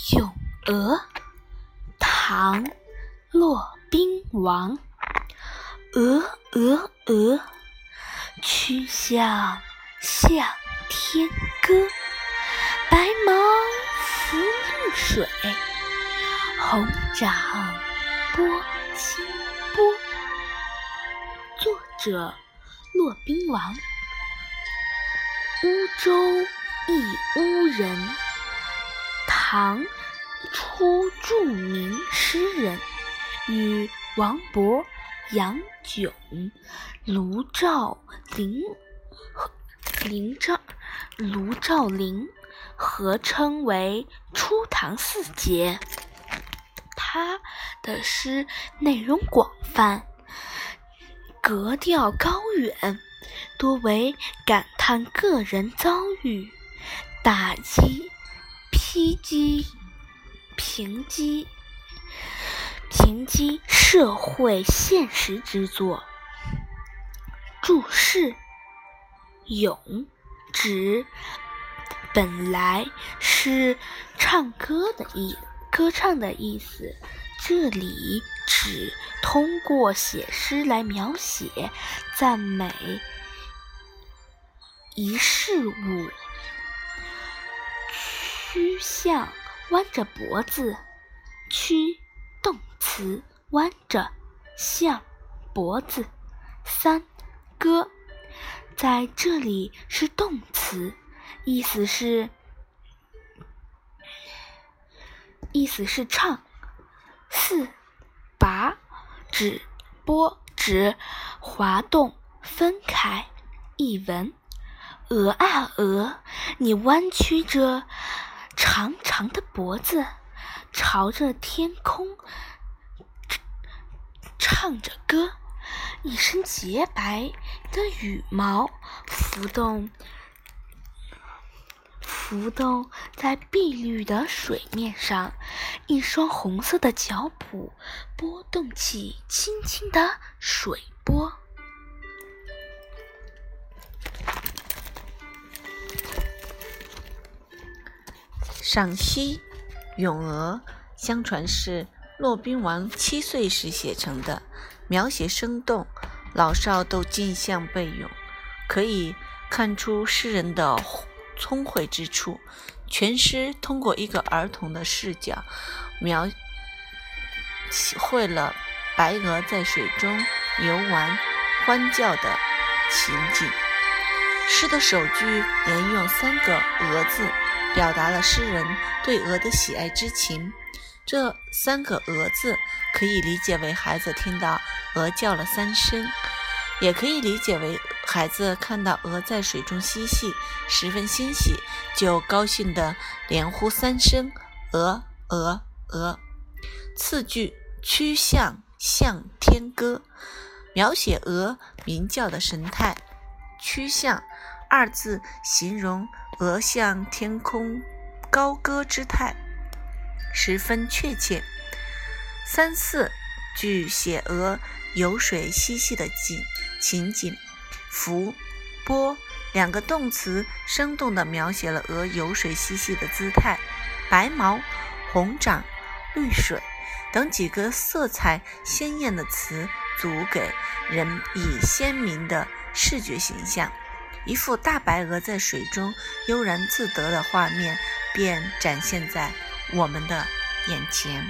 《咏鹅》唐·骆宾王。鹅，鹅，鹅，曲项向天歌。白毛浮绿水，红掌拨清波。作者：骆宾王。乌州一乌人。唐初著名诗人，与王勃、杨炯、卢照邻、和林照、卢照邻合称为初唐四杰。他的诗内容广泛，格调高远，多为感叹个人遭遇，打击。抨击、平击、平击社会现实之作。注释：咏指本来是唱歌的意，歌唱的意思。这里指通过写诗来描写、赞美一事物。趋向弯着脖子，曲动词弯着，像脖子。三歌在这里是动词，意思是意思是唱。四拔指拨指滑动分开。译文：鹅啊鹅，你弯曲着。长长的脖子朝着天空唱着歌，一身洁白的羽毛浮动浮动在碧绿的水面上，一双红色的脚蹼拨动起轻轻的水波。赏析《咏鹅》，相传是骆宾王七岁时写成的，描写生动，老少都竞相背咏，可以看出诗人的聪慧之处。全诗通过一个儿童的视角，描绘了白鹅在水中游玩、欢叫的情景。诗的首句连用三个“鹅”字。表达了诗人对鹅的喜爱之情。这三个“鹅”字可以理解为孩子听到鹅叫了三声，也可以理解为孩子看到鹅在水中嬉戏，十分欣喜，就高兴地连呼三声“鹅鹅鹅”。次句“曲项向天歌”，描写鹅鸣叫的神态。曲项二字形容。鹅向天空高歌之态，十分确切。三四句写鹅游水嬉戏的景情景，浮、波两个动词生动地描写了鹅游水嬉戏的姿态。白毛、红掌、绿水等几个色彩鲜艳的词，足给人以鲜明的视觉形象。一副大白鹅在水中悠然自得的画面便展现在我们的眼前。